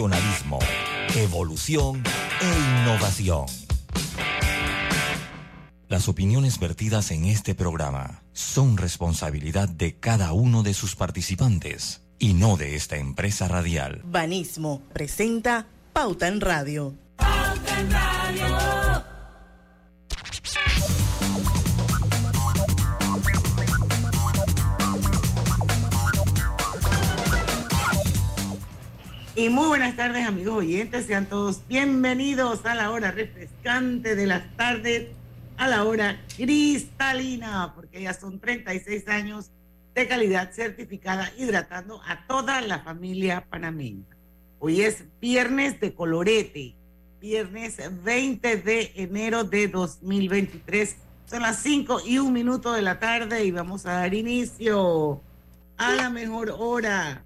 Profesionalismo, evolución e innovación. Las opiniones vertidas en este programa son responsabilidad de cada uno de sus participantes y no de esta empresa radial. Banismo presenta Pauta en Radio. Pauta en Radio. Y muy buenas tardes amigos oyentes, sean todos bienvenidos a la hora refrescante de las tardes, a la hora cristalina, porque ya son 36 años de calidad certificada hidratando a toda la familia panameña. Hoy es viernes de colorete, viernes 20 de enero de 2023. Son las 5 y un minuto de la tarde y vamos a dar inicio a la mejor hora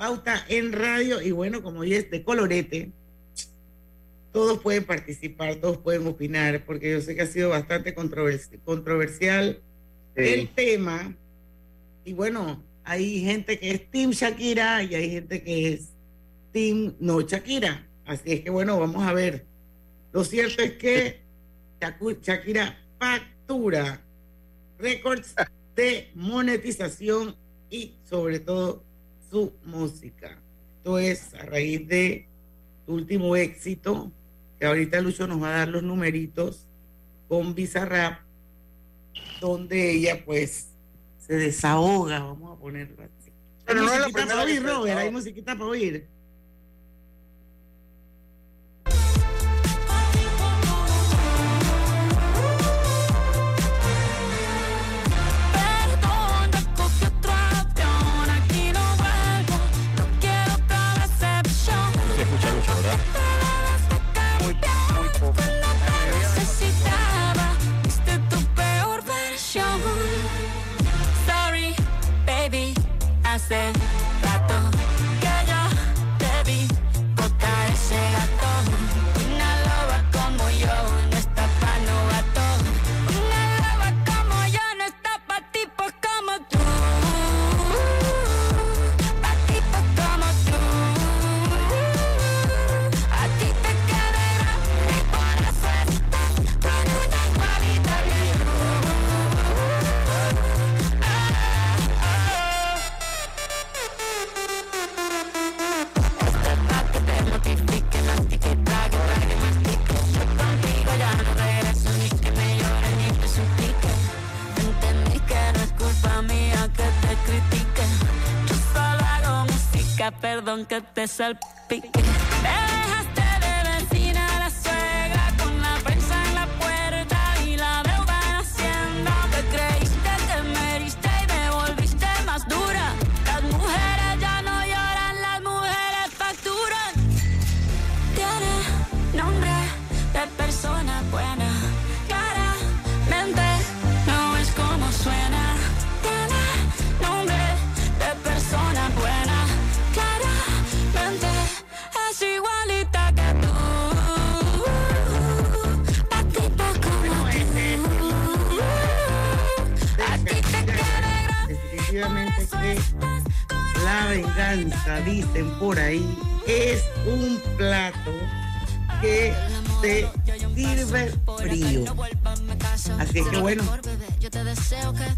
Pauta en radio y bueno, como hoy es de colorete, todos pueden participar, todos pueden opinar, porque yo sé que ha sido bastante controversial el tema. Y bueno, hay gente que es Team Shakira y hay gente que es Team No Shakira. Así es que bueno, vamos a ver. Lo cierto es que Shakira factura récords de monetización y sobre todo su música. Esto es a raíz de su último éxito, que ahorita Lucho nos va a dar los numeritos con Bizarrap, donde ella pues se desahoga, vamos a ponerlo así. Pero no es para oír, Robert, hay musiquita para oír. Perdón que te salpique.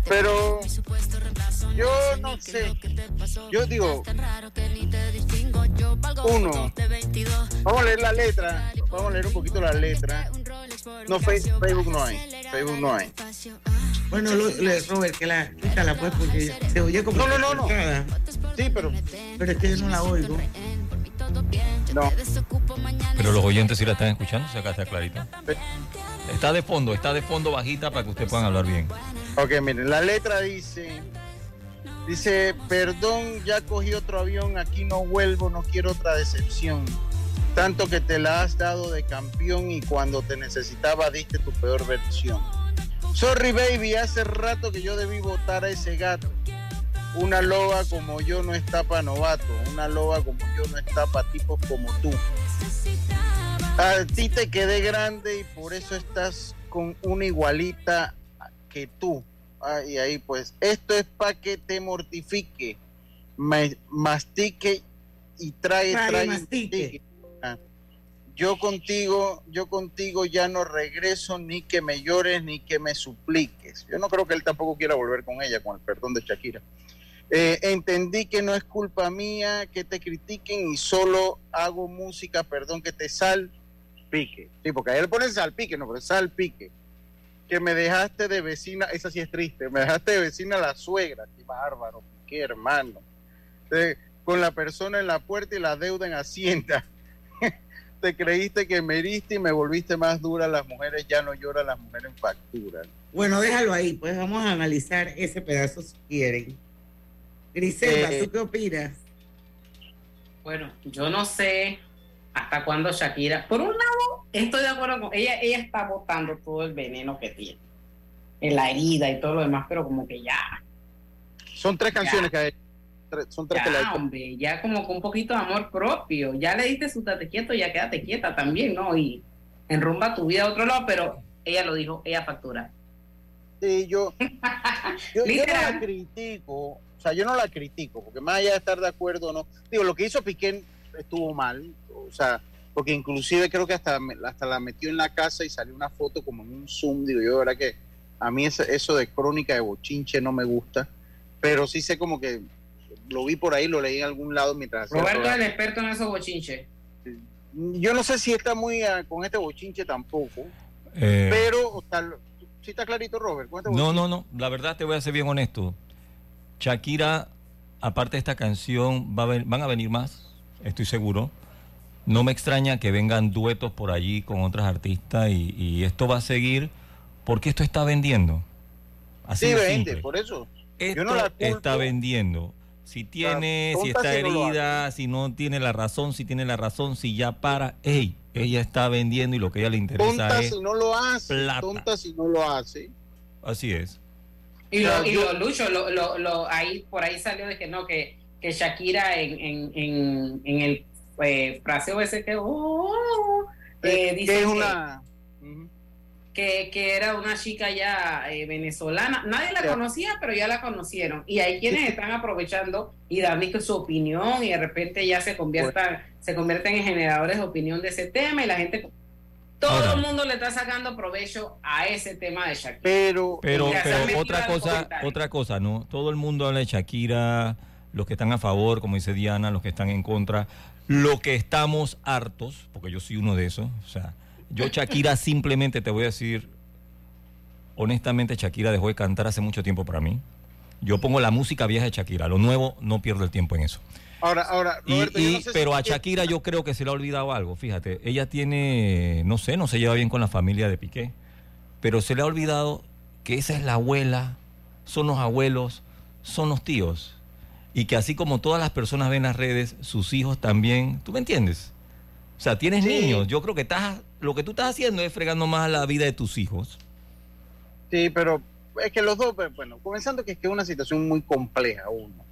Pero yo no sé. Yo digo, uno, vamos a leer la letra, vamos a leer un poquito la letra. No, Facebook no hay, Facebook no hay. Bueno, Robert, que la quítala pues porque se oye como. No, no, no, no. Sí, pero. Pero es que yo no la oigo. No. Pero los oyentes sí la están escuchando, si acá está clarito. Está de fondo, está de fondo bajita para que ustedes puedan hablar bien. Ok, miren, la letra dice. Dice, perdón, ya cogí otro avión, aquí no vuelvo, no quiero otra decepción. Tanto que te la has dado de campeón y cuando te necesitaba diste tu peor versión. Sorry baby, hace rato que yo debí votar a ese gato. Una loba como yo no está para novato, una loba como yo no está para tipos como tú. A ti te quedé grande y por eso estás con una igualita que tú. Ah, y ahí pues, esto es para que te mortifique, mastique y trae, Trae, trae. mastique. Ah. Yo contigo, yo contigo ya no regreso ni que me llores ni que me supliques. Yo no creo que él tampoco quiera volver con ella, con el perdón de Shakira. Eh, entendí que no es culpa mía que te critiquen y solo hago música, perdón, que te salpique. Sí, porque a él le ponen salpique, no, pero salpique. Que me dejaste de vecina, esa sí es triste, me dejaste de vecina la suegra, qué bárbaro, qué hermano. Con la persona en la puerta y la deuda en Hacienda. te creíste que me heriste y me volviste más dura, las mujeres ya no lloran, las mujeres facturan. Bueno, déjalo ahí, pues vamos a analizar ese pedazo si quieren. Griselda, Eh, ¿tú qué opinas? Bueno, yo no sé hasta cuándo Shakira. Por un lado, estoy de acuerdo con ella. Ella está botando todo el veneno que tiene en la herida y todo lo demás, pero como que ya, Son tres Ya. canciones que hay. Son tres ya, hombre, ya como con un poquito de amor propio. Ya le diste su tate quieto, ya quédate quieta también, ¿no? Y enrumba tu vida a otro lado, pero ella lo dijo, ella factura. Sí, yo, yo, yo no la critico, o sea, yo no la critico, porque más allá de estar de acuerdo o no, digo, lo que hizo Piqué estuvo mal, o sea, porque inclusive creo que hasta, me- hasta la metió en la casa y salió una foto como en un zoom, digo yo, de verdad que a mí eso, eso de crónica de bochinche no me gusta, pero sí sé como que lo vi por ahí, lo leí en algún lado mientras Roberto es el experto en esos bochinches. Yo no sé si está muy ah, con este bochinche tampoco, Eh, pero, o sea, sí está clarito, Robert, este no, no, no. La verdad te voy a ser bien honesto. Shakira, aparte de esta canción, va a ven- van a venir más, estoy seguro. No me extraña que vengan duetos por allí con otras artistas y, y esto va a seguir porque esto está vendiendo. Así Sí, de vende, simple. por eso. Esto Yo no la culpo. está vendiendo. Si tiene, si está si no lo herida, si no tiene la razón, si tiene la razón, si ya para, ey, ella está vendiendo y lo que a ella le interesa Tonta es si no lo hace, plata. tonta si no lo hace. así es. Y lo, y lo Lucho, lo, lo, lo- ahí, por ahí salió de que no, que, que Shakira en, en, en, en el eh, fraseo ese que, oh, eh, dice que es que- una Ujú. que, que era una chica ya eh, venezolana. Nadie la conocía, pero ya la conocieron. Y hay quienes están aprovechando y dando su opinión y de repente ya se conviertan, se convierten en generadores de opinión de ese tema y la gente, todo Ahora. el mundo le está sacando provecho a ese tema de Shakira. pero Pero, pero otra cosa, otra cosa, ¿no? Todo el mundo habla de Shakira, los que están a favor, como dice Diana, los que están en contra, lo que estamos hartos, porque yo soy uno de esos. O sea, yo Shakira simplemente te voy a decir, honestamente Shakira dejó de cantar hace mucho tiempo para mí. Yo pongo la música vieja de Shakira, lo nuevo no pierdo el tiempo en eso. ahora ahora Y- Roberto, yo y- no sé si pero a Shakira yo creo que se le ha olvidado algo, fíjate, ella tiene, no sé, no se lleva bien con la familia de Piqué, pero se le ha olvidado que esa es la abuela, son los abuelos, son los tíos, y que así como todas las personas ven las redes, sus hijos también, ¿tú me entiendes? O sea, tienes Sí. niños, yo creo que estás, lo que tú estás haciendo es fregando más la vida de tus hijos. Sí, pero es que los dos, pues, bueno, comenzando que es que es una situación muy compleja uno.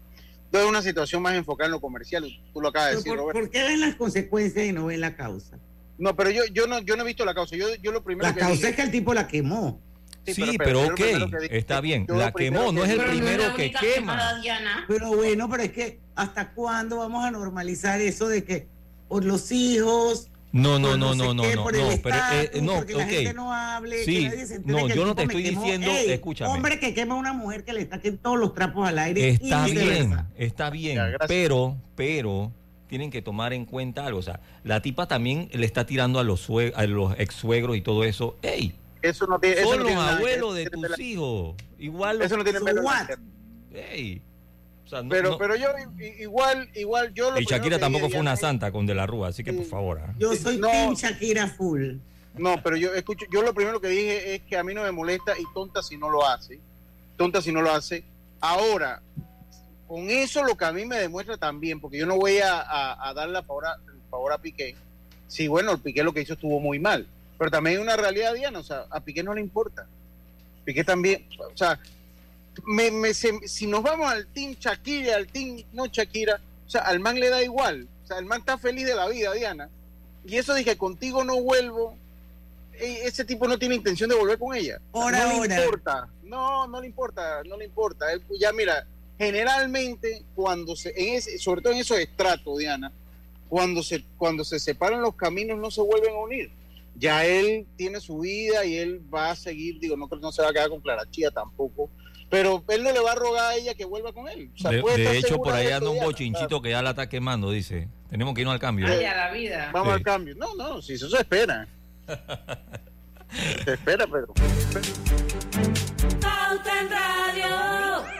Entonces, una situación más enfocada en lo comercial, tú lo acabas de decir, ¿Por, Roberto. por qué ven las consecuencias y no ven la causa? No, pero yo, yo no, yo no he visto la causa. Yo, yo lo primero La que causa dije- es que el tipo la quemó. Sí, Sí, pero- pero, ok, primero que dije- está bien, la quemó, no es el Pero primero la que quema. Diana. Pero bueno, pero es que ¿hasta cuándo vamos a normalizar eso de que por los hijos, No, no, no, no, no, qué, no, por el no, pero eh, estatus, no, porque la gente no hable, Sí, que nadie se entere no, que yo no te estoy quemó. diciendo- Ey, escúchame. Hombre que quema a una mujer que le saquen todos los trapos al aire. Está y bien, está bien, Ya, pero, pero tienen que tomar en cuenta algo. O sea, la tipa también le está tirando a los, a los ex suegros y todo eso. ¡Ey! Eso no tiene, eso Son no los tiene nada que abuelos de tus hijos. Igual Eso no tiene. ¡Ey! O sea, no- Pero, no- pero yo igual, igual yo lo y Shakira tampoco fue una santa con De la Rúa, así que por favor. ¿ah? Yo soy No. Team Shakira full. No, pero yo escucho, yo lo primero que dije es que a mí no me molesta y tonta si no lo hace. Tonta si no lo hace. Ahora, con eso lo que a mí me demuestra también, porque yo no voy a, a, a darle la favor a, favor a Piqué. Sí, bueno, el Piqué lo que hizo estuvo muy mal. Pero también hay una realidad, Diana, o sea, a Piqué no le importa. Piqué también, o sea, me, me- se- si nos vamos al team Shakira, al team no Shakira, o sea, al man le da igual. O sea, el man está feliz de la vida, Diana. Y eso dije, contigo no vuelvo. E- Ese tipo no tiene intención de volver con ella. Por no ahora. le importa. No, no le importa, no le importa. Él, ya mira, generalmente cuando se, en ese, sobre todo en esos estratos, Diana, cuando se, cuando se separan los caminos no se vuelven a unir. Ya él tiene su vida y él va a seguir, digo, no creo que no se va a quedar con Clara Chía tampoco, pero él no le va a rogar a ella que vuelva con él. O sea, De, puede de estar hecho, por ahí anda un bochinchito que ya la está quemando, dice. Tenemos que irnos al cambio. Ay, a la vida. Vamos Sí. al cambio. No, no, si eso se espera. se espera, pero. Pauta en Radio.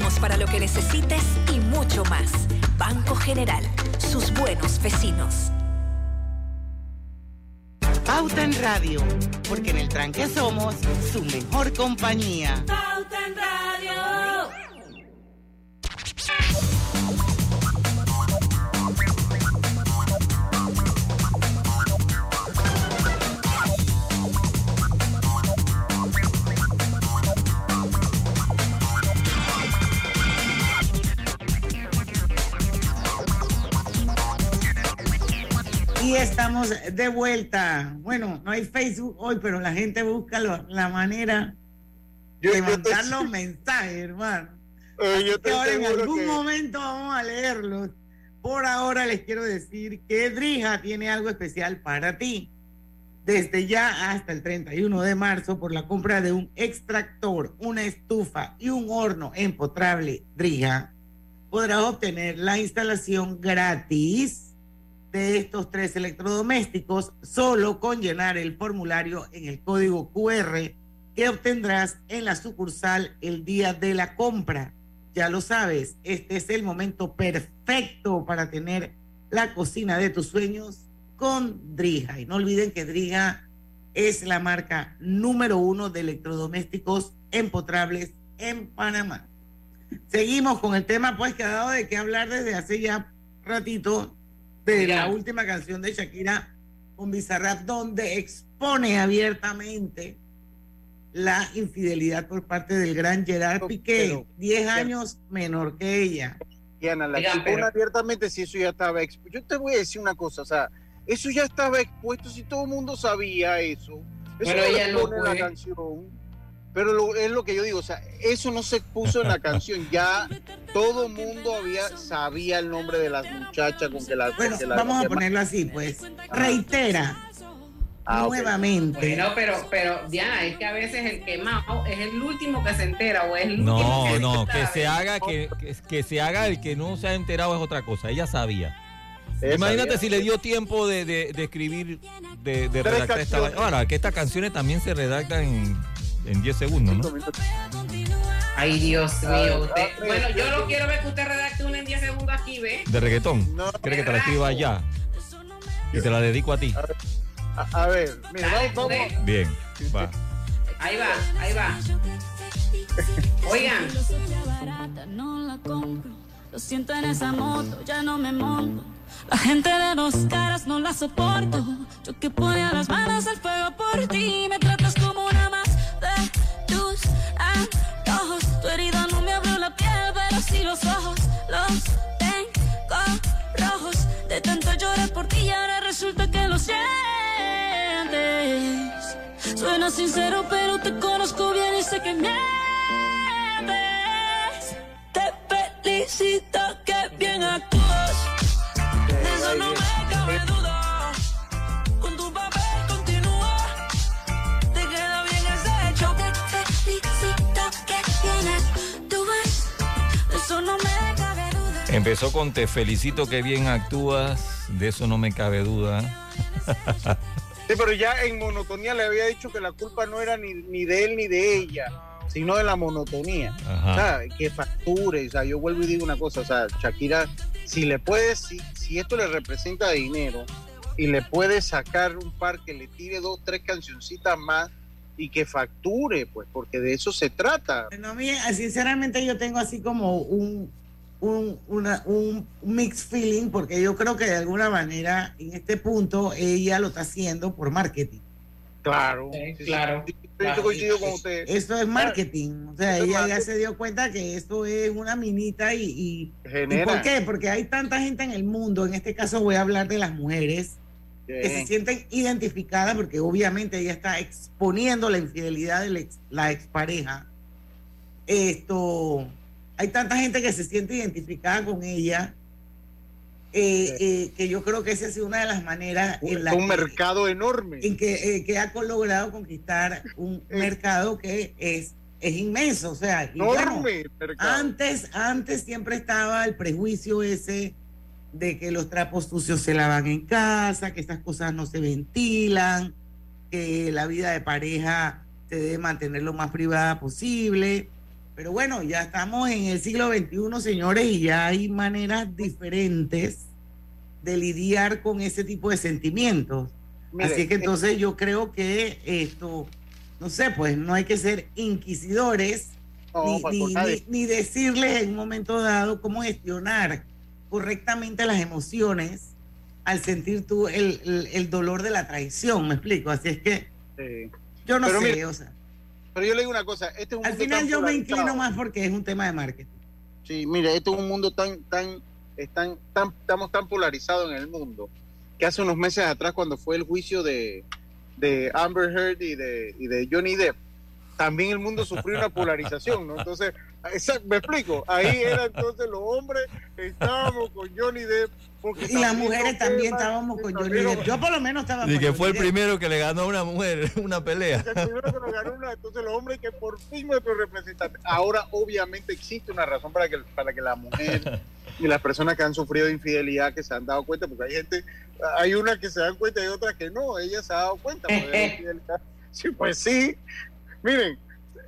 estamos para lo que necesites y mucho más. Banco General, sus buenos vecinos. Pauta en Radio, porque en el tranque somos su mejor compañía. Pauta en Radio. Estamos de vuelta. Bueno, no hay Facebook hoy, pero la gente busca lo- la manera Yo- de mandar los mensajes, hermano. Eh, yo ahora en algún que- momento vamos a leerlos. Por ahora les quiero decir que Drija tiene algo especial para ti. Desde ya hasta el 31 de marzo, por la compra de un extractor, una estufa y un horno empotrable Drija, podrás obtener la instalación gratis de estos tres electrodomésticos solo con llenar el formulario en el código QR que obtendrás en la sucursal el día de la compra. Ya lo sabes, este es el momento perfecto para tener la cocina de tus sueños con Drija. Y no olviden que Drija es la marca número uno de electrodomésticos empotrables en Panamá. Seguimos con el tema pues que ha dado de qué hablar desde hace ya ratito de Ya. la última canción de Shakira con Bizarrap donde expone abiertamente la infidelidad por parte del gran Gerard Piqué, pero- 10 años menor que ella. Diana, la Oigan, expone pero- abiertamente si eso ya estaba expuesto. Yo te voy a decir una cosa, o sea, eso ya estaba expuesto si todo el mundo sabía eso. Eso Pero ella no en la fue. canción. Pero lo- es lo que yo digo, o sea, eso no se puso en la canción, ya todo el mundo había sabía el nombre de las muchachas con que las Bueno, que las- vamos a ponerlo así, pues. Reitera Ah, nuevamente. Bueno, pero, pero Diana, es que a veces el quemado es el último que se entera o es el último No, que no, que se haga, que, que, que se haga el que no se ha enterado es otra cosa. Ella sabía. Esa Imagínate si le dio tiempo de, de- de escribir, de, de redactar esta. Ahora, que estas canciones también se redactan en, en 10 segundos, ¿no? Ay, Dios A ver, mío. Usted, a ver, bueno, yo no quiero ver que usted redacte una en 10 segundos aquí, ¿ve? De reggaetón. No. ¿Quieres que te la escriba ya? Y te la dedico a ti. A, a ver, mira, Dale, vamos, vamos. usted. Bien, va. Ahí va, ahí va. Oigan. barata, no la compro. Lo siento en esa moto, ya no me monto. La gente de dos caras no la soporto. Yo que ponía las manos al fuego por ti. Me tratas como una más Sincero, pero te conozco bien y sé que mientes. Te felicito que bien actúas. De eso no me cabe duda. Con tu papel continúa. Te queda bien ese hecho. Te felicito que bien actúas. De eso no me cabe duda. Empezó con te felicito que bien actúas, de eso no me cabe duda. Sí, pero ya en monotonía le había dicho que la culpa no era ni, ni de él ni de ella, sino de la monotonía. Ajá. O sea, que facture. O sea, yo vuelvo y digo una cosa, o sea, Shakira, si le puedes, si, si esto le representa dinero y le puede sacar un par que le tire dos, tres cancioncitas más y que facture, pues, porque de eso se trata. No, a mí, sinceramente, yo tengo así como un, un, una- un mixed feeling, porque yo creo que de alguna manera, en este punto, ella lo está haciendo por marketing. Claro. Sí, claro. sí, claro. coincido con usted. Esto es marketing. O sea, Esto ella ya se dio cuenta que esto es una minita y, y, ¿y Genera. ¿por qué? Porque hay tanta gente en el mundo, en este caso voy a hablar de las mujeres, que se sienten identificadas porque obviamente ella está exponiendo la infidelidad de la, ex- la expareja. Esto, hay tanta gente que se siente identificada con ella eh, eh, que yo creo que esa ha sido una de las maneras en la un que- mercado enorme. en que, eh, que ha logrado conquistar un mercado que es, es inmenso. O sea, bueno, Enorme antes, antes siempre estaba el prejuicio ese de que los trapos sucios se lavan en casa, que estas cosas no se ventilan, que la vida de pareja se debe mantener lo más privada posible. Pero bueno, ya estamos en el siglo XXI, señores, y ya hay maneras diferentes de lidiar con ese tipo de sentimientos. Mire, Así que eh, entonces yo creo que esto, no sé, pues no hay que ser inquisidores No, ni, ni- ni- ni decirles en un momento dado cómo gestionar correctamente las emociones al sentir tú el, el- el dolor de la traición, me explico. Así es que Sí. yo no Pero sé, mire, o sea, Pero yo le digo una cosa, este es un al mundo final yo me inclino más porque es un tema de marketing. Sí, mire, este es un mundo tan, tan, están, tan, estamos tan polarizados en el mundo que hace unos meses atrás cuando fue el juicio de, de Amber Heard y de, y de Johnny Depp, también el mundo sufrió una polarización, ¿no? Entonces, esa- me explico, ahí era entonces los hombres estábamos con Johnny Depp porque Y las mujeres también estábamos con Johnny Depp. Yo por lo menos estaba Y con que fue el Depp. primero que le ganó a una mujer una pelea. el primero que nos ganó una, entonces los hombres que por fin nuestro representante. Ahora obviamente existe una razón para que, para que la mujer y las personas que han sufrido infidelidad que se han dado cuenta, porque hay gente, hay unas que se dan cuenta y otras que no, ella se ha dado cuenta. de la infidelidad. Sí, pues sí. Miren,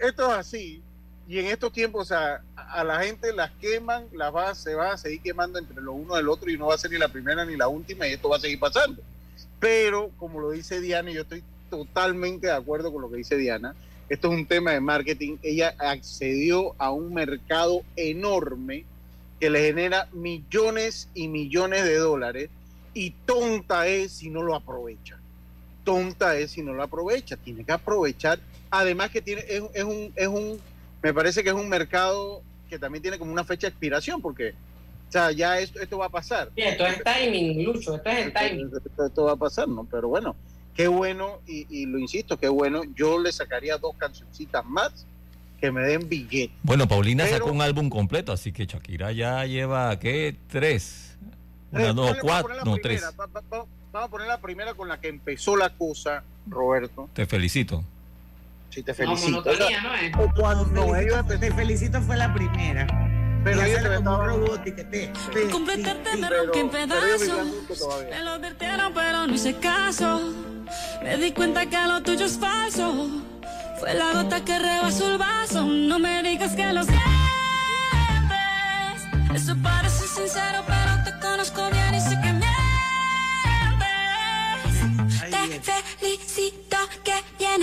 esto es así. Y en estos tiempos, o sea, a la gente las queman, las va, se va a seguir quemando entre lo uno del otro y no va a ser ni la primera ni la última y esto va a seguir pasando. Pero, como lo dice Diana, y yo estoy totalmente de acuerdo con lo que dice Diana, esto es un tema de marketing. Ella accedió a un mercado enorme que le genera millones y millones de dólares y tonta es si no lo aprovecha. Tonta es si no lo aprovecha. Tiene que aprovechar. Además que tiene, es, es un, es un, me parece que es un mercado que también tiene como una fecha de expiración porque, o sea, ya esto, esto va a pasar. Sí, esto es timing, Lucho, esto es el timing. Esto, esto- esto va a pasar, ¿no? Pero bueno, qué bueno, y, y lo insisto, qué bueno. Yo le sacaría dos cancioncitas más que me den billete. Bueno, Paulina Pero- sacó un álbum completo, así que Shakira ya lleva, ¿qué? Tres. Una, dos, cuatro, no, primera, tres. va- va- va- vamos a poner la primera con la que empezó la cosa, Roberto. Te felicito. Sí, te No, felicito. monotonía, ¿no es? O cuando No, ellos te felicito, fue la primera. Pero y ellos hacerle te como un robot y que te... te- Completarte sí, me rompí en pedazos. Me lo advirtieron, pero no hice caso. Me di cuenta que lo tuyo es falso. Fue la gota que rebasó el vaso. No me digas que lo sientes. Eso parece sincero, pero te conozco bien y sé que mientes. Te felicito que bien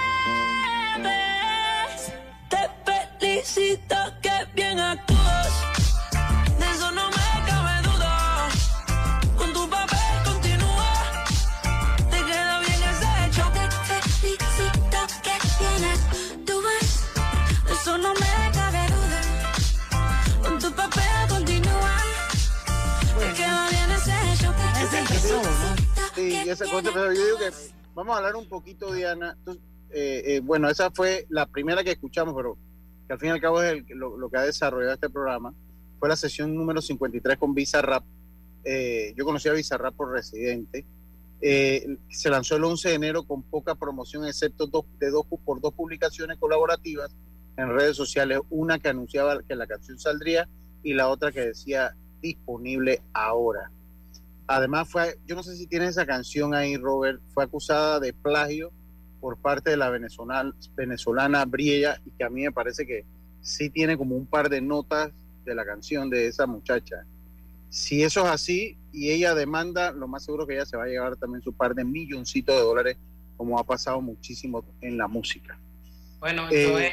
Te felicito que bien actúas. De eso no me cabe duda. Con tu papel continúa. Te queda bien ese hecho. Te felicito que bien actúas. De eso no me cabe duda. Con tu papel continúa. Te queda bien ese hecho. ¿no? Sí, esa cosa, pero yo digo que vamos a hablar un poquito, Diana. Entonces, eh, eh, bueno, esa fue la primera que escuchamos, pero que al fin y al cabo es el- lo, lo que ha desarrollado este programa. Fue la sesión número 53 con Bizarrap. Eh, yo conocí a Bizarrap por residente. Eh, se lanzó el 11 de enero con poca promoción, excepto de dos, por dos publicaciones colaborativas en redes sociales. Una que anunciaba que la canción saldría y la otra que decía disponible ahora. Además fue, yo no sé si tiene esa canción ahí, Robert, fue acusada de plagio por parte de la venezolana, venezolana Briella y que a mí me parece que sí tiene como un par de notas de la canción de esa muchacha. Si eso es así y ella demanda, lo más seguro que ella se va a llevar también su par de milloncitos de dólares, como ha pasado muchísimo en la música. Bueno, Eh, yo, he,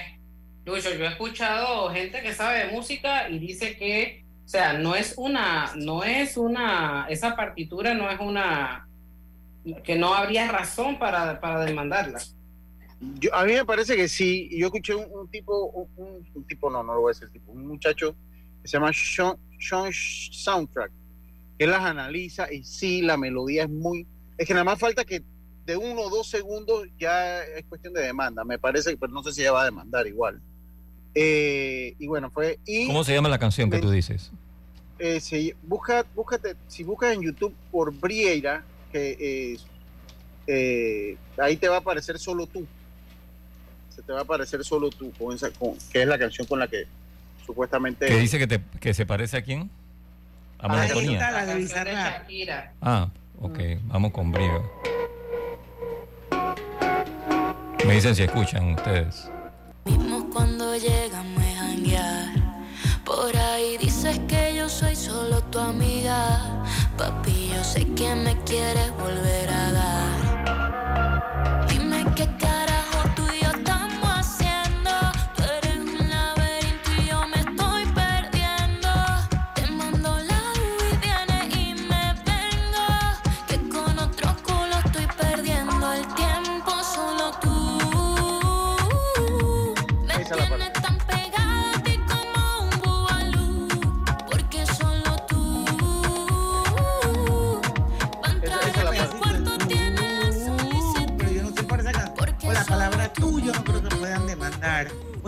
Lucho, yo he escuchado gente que sabe de música y dice que, o sea, no es una, no es una, esa partitura no es una, que no habría razón para, para demandarla. Yo, a mí me parece que sí. Yo escuché un, un tipo, un, tipo, no, no lo voy a decir tipo, un muchacho que se llama Sean, Sean Soundtrack, que las analiza y sí, la melodía es muy. Es que nada más falta que de uno o dos segundos ya es cuestión de demanda. Me parece, pero no sé si ella va a demandar igual. Eh, y bueno, fue. Y, ¿Cómo se llama la canción que tú dices? eh, si, busca, búscate, si buscas en YouTube por Brieira, que eh, eh, ahí te va a aparecer solo tú. Se te va a aparecer solo tú, con esa, con, que es la canción con la que supuestamente. Que dice que, te, que se parece a quién? A Ahí Monotonía. está la de. Shakira. Ah, ok, vamos con Brío. Me dicen si escuchan ustedes. Mismo cuando a janguear. Por ahí dices que yo soy solo tu amiga. Papi, yo sé que me quieres volver a dar. Dime qué carajo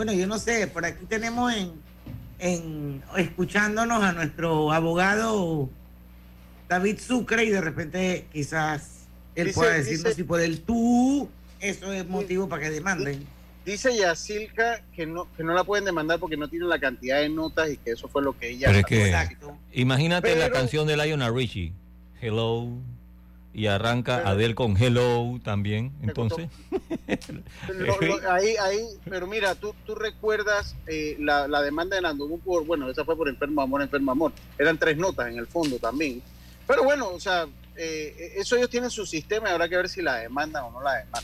Bueno, yo no sé, por aquí tenemos en, en escuchándonos a nuestro abogado David Sucre y de repente quizás él Dice- pueda decirnos dice- si por el tú eso es motivo para que demanden. Dice Yacilca que no, que no la pueden demandar porque no tiene la cantidad de notas y que eso fue lo que ella. Pero es que, Exacto. imagínate la canción de Lionel Richie, Hello, y arranca Pero- Adele con Hello también. Entonces, Lo- lo- ahí, ahí, pero mira, tú, tú recuerdas eh, la, la demanda de Nando por, bueno, esa fue por enfermo amor, enfermo amor. Eran tres notas en el fondo también. Pero bueno, o sea, eh, eso ellos tienen su sistema y habrá que ver si la demandan o no la demandan.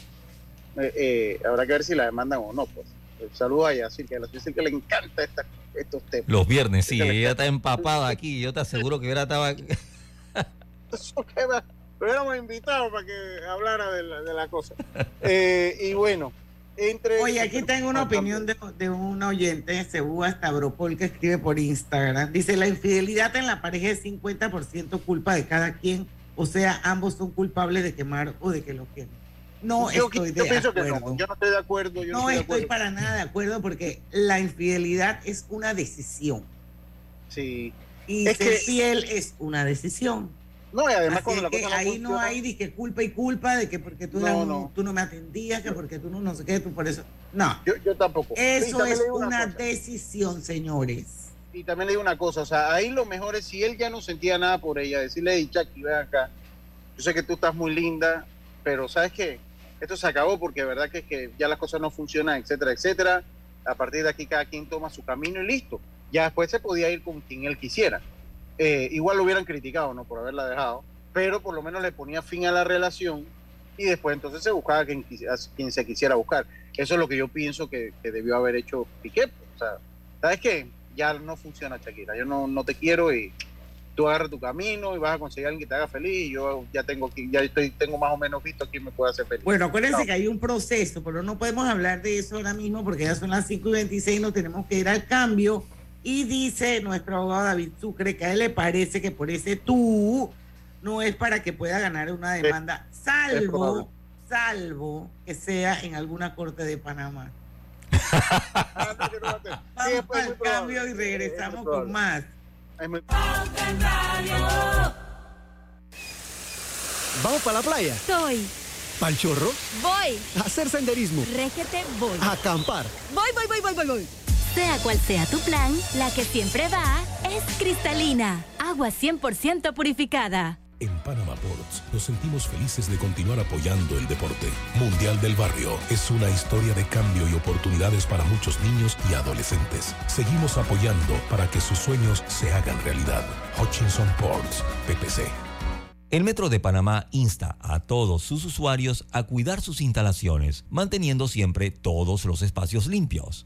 Eh, eh, habrá que ver si la demandan o no, pues. Saludos a Yacir, que a la que le encanta esta- estos temas. Los viernes, sí, ella está empapada aquí. Yo te aseguro que hubiera estaba. Lo hubiéramos invitado para que hablara de la, de la cosa. Eh, y bueno, entre. Oye, aquí tengo una opinión de, de un oyente, Sebúa Stavropol, que escribe por Instagram. Dice, la infidelidad en la pareja es 50% culpa de cada quien, o sea, ambos son culpables de quemar o de que lo quemen. No yo, estoy yo de pienso que acuerdo. no, yo no estoy de acuerdo. Yo no, No estoy de estoy acuerdo. para nada de acuerdo porque la infidelidad es una decisión. Sí. Y Es ser que- fiel es una decisión. No, y además Así cuando la que cosa no ahí no hay culpa y culpa de que porque tú, No, eras un- no. tú no me atendías, que porque tú no, no sé qué, tú por eso. No. Yo, yo tampoco. Eso es una, decisión, señores. Y también le digo una cosa, o sea, ahí lo mejor es si él ya no sentía nada por ella, decirle, hey, Jackie, ven acá, yo sé que tú estás muy linda, pero ¿sabes qué? Esto se acabó porque de verdad que, es que ya las cosas no funcionan, etcétera, etcétera. A partir de aquí cada quien toma su camino y listo. Ya después se podía ir con quien él quisiera. Eh, igual lo hubieran criticado, ¿no? Por haberla dejado, pero por lo menos le ponía fin a la relación y después entonces se buscaba quien, a quien se quisiera buscar. Eso es lo que yo pienso que, que debió haber hecho Piqué. O sea, ¿sabes qué? Ya no funciona, Shakira. Yo no, no te quiero y tú agarras tu camino y vas a conseguir a alguien que te haga feliz y yo ya tengo ya estoy tengo más o menos visto quién me puede hacer feliz. Bueno, acuérdense Chao. que hay un proceso, pero no podemos hablar de eso ahora mismo porque ya son las 5 y 26, nos tenemos que ir al cambio. Y dice nuestro abogado David Sucre que a él le parece que por ese tú no es para que pueda ganar una demanda, salvo, salvo que sea en alguna corte de Panamá. Vamos al cambio y regresamos con más. ¿Vamos para la playa? Soy. ¿Pal chorro? Voy. ¿A hacer senderismo? Régete, voy. ¿A acampar? Voy, voy, voy, voy, voy, voy. Sea cual sea tu plan, la que siempre va es cristalina. Agua 100% purificada. En Panama Ports nos sentimos felices de continuar apoyando el deporte. Mundial del Barrio es una historia de cambio y oportunidades para muchos niños y adolescentes. Seguimos apoyando para que sus sueños se hagan realidad. Hutchinson Ports, PPC. El Metro de Panamá insta a todos sus usuarios a cuidar sus instalaciones, manteniendo siempre todos los espacios limpios.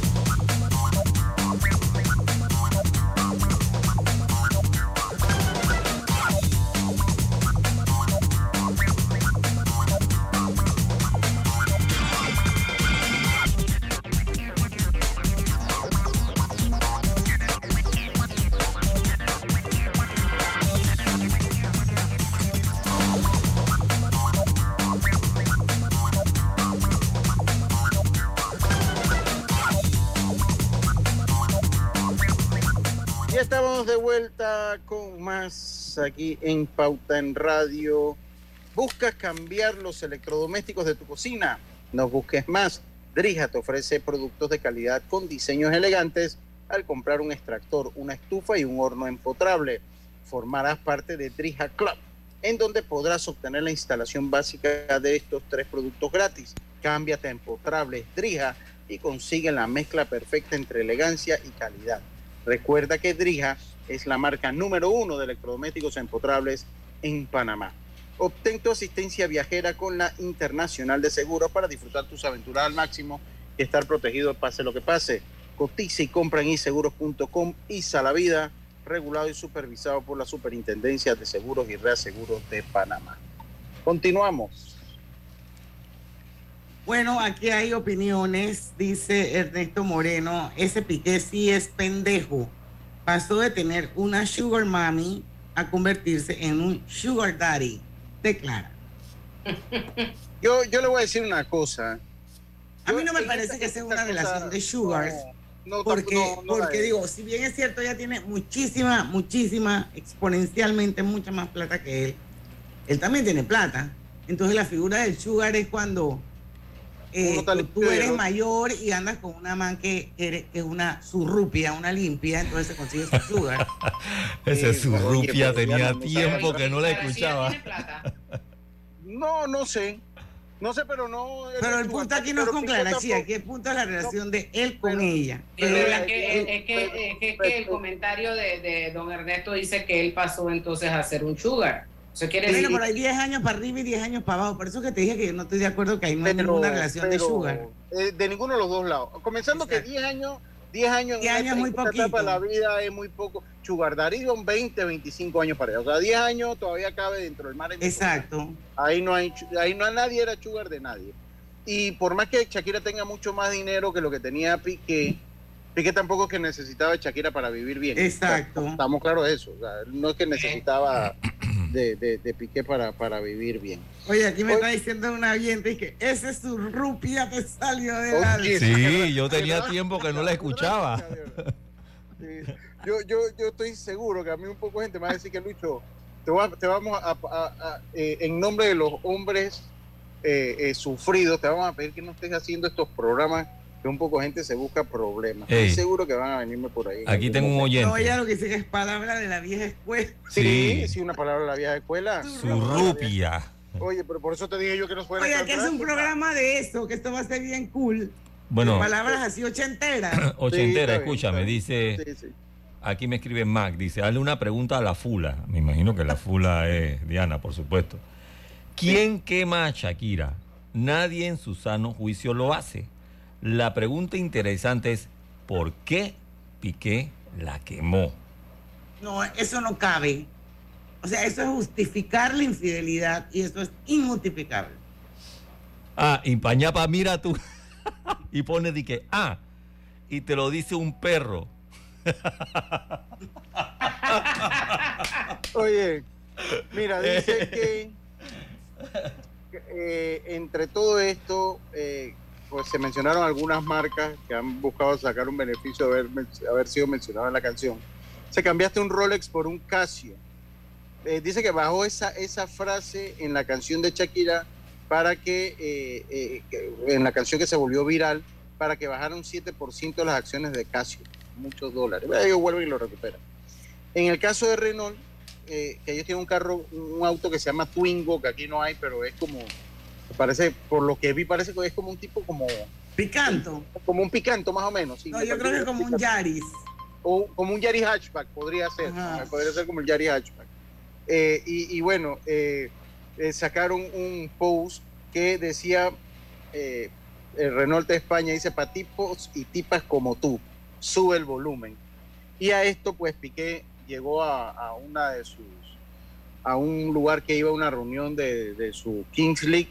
Más aquí en Pauta en Radio. ¿Buscas cambiar los electrodomésticos de tu cocina? No busques más. Drija te ofrece productos de calidad con diseños elegantes al comprar un extractor, una estufa y un horno empotrable. Formarás parte de Drija Club, en donde podrás obtener la instalación básica de estos tres productos gratis. Cámbiate a empotrables Drija y consigue la mezcla perfecta entre elegancia y calidad. Recuerda que Drija es la marca número uno de electrodomésticos empotrables en Panamá. Obtén tu asistencia viajera con la Internacional de Seguros para disfrutar tus aventuras al máximo y estar protegido pase lo que pase. Cotiza y compra en iseguros.com y la vida, regulado y supervisado por la Superintendencia de Seguros y Reaseguros de Panamá. Continuamos. Bueno, aquí hay opiniones, dice Ernesto Moreno. Ese Piqué sí es pendejo. Pasó de tener una sugar mommy a convertirse en un sugar daddy. Declara. Yo, yo le voy a decir una cosa. A mí no me parece que sea una relación de sugars. porque, porque digo, si bien es cierto, ella tiene muchísima, muchísima, exponencialmente mucha más plata que él. Él también tiene plata. Entonces la figura del sugar es cuando eh, tú, eres mayor y andas con una man que, que es una surrupia, una limpia, entonces se consigue su sugar. Esa Eh, surrupia tenía tiempo que no la escuchaba. No, no sé. No sé, pero no. Pero el punto aquí no es con Clara, sí, aquí el punto es la relación de él con ella. Es, Pero que, es, es que, es que- es que el comentario de, de don Ernesto dice que él pasó entonces a ser un sugar. Eso quiere Bueno, decir por ahí 10 años para arriba y 10 años para abajo. Por eso que te dije que yo no estoy de acuerdo que hay no ninguna relación de pero, sugar. eh, de ninguno de los dos lados. Comenzando que 10 años, 10 años en 10 una- años es muy poquito. etapa de la vida es muy poco. Sugar Daddy son 20, 25 años para allá. O sea, 10 años todavía cabe dentro del mar. Exacto. Ahí no hay, ahí no hay nadie era sugar de nadie. Y por más que Shakira tenga mucho más dinero que lo que tenía Piqué, Piqué tampoco es que necesitaba de Shakira para vivir bien. Exacto. O sea, estamos claros de eso. O sea, no es que necesitaba de, de, de Piqué para, para vivir bien. Oye, aquí me está diciendo una oyente que ese surrupia te salió de la... Sí, yo tenía tiempo que no la escuchaba. Yo, yo, yo estoy seguro que a mí un poco de gente me va a decir que Lucho, te, va- te vamos a, a- a- eh, en nombre de los hombres eh, eh, sufridos, te vamos a pedir que no estés haciendo estos programas que un poco de gente se busca problemas. Ey. Estoy seguro que van a venirme por ahí. Aquí tengo un momento. No, oyente. ella lo que dice que es palabra de la vieja escuela. Sí, Sí. sí, una palabra de la vieja escuela. Surrupia. Oye, pero por eso te dije yo que no fuera Oye, que es un programa de eso, que esto va a ser bien cool. Bueno. Palabras así ochenteras. Ochentera, Sí, escúchame, dice. Sí, sí. Aquí me escribe Mac, dice, hazle una pregunta a la fula. Me imagino que la fula es Diana, por supuesto. ¿Quién quema a Shakira? Nadie en su sano juicio lo hace. La pregunta interesante es, ¿por qué Piqué la quemó? No, eso no cabe. O sea, eso es justificar la infidelidad y eso es injustificable. Ah, y Pañapa, mira tú. y pone de que, ah, y te lo dice un perro. Oye, mira, dice que, que, eh, entre todo esto, eh, pues se mencionaron algunas marcas que han buscado sacar un beneficio de haber, haber sido mencionado en la canción. Se cambiaste un Rolex por un Casio. Eh, dice que bajó esa, esa frase en la canción de Shakira para que, eh, eh, en la canción que se volvió viral, para que bajara un 7% las acciones de Casio, muchos dólares. Ellos vuelven y lo recuperan. En el caso de Renault, que ellos tienen un carro, un auto que se llama Twingo, que aquí no hay, pero es como, parece, por lo que vi, parece que es como un tipo como... Picanto. Como un picanto, más o menos. sí, No, me yo creo que como un. Yaris. O como un Yaris hatchback, podría ser. Ajá. Podría ser como el Yaris hatchback. Eh, y, y bueno, eh, eh, sacaron un post que decía, eh, el Renault de España dice, para tipos y tipas como tú, sube el volumen. Y a esto, pues Piqué llegó a, a una de sus, a un lugar que iba a una reunión de, de su Kings League.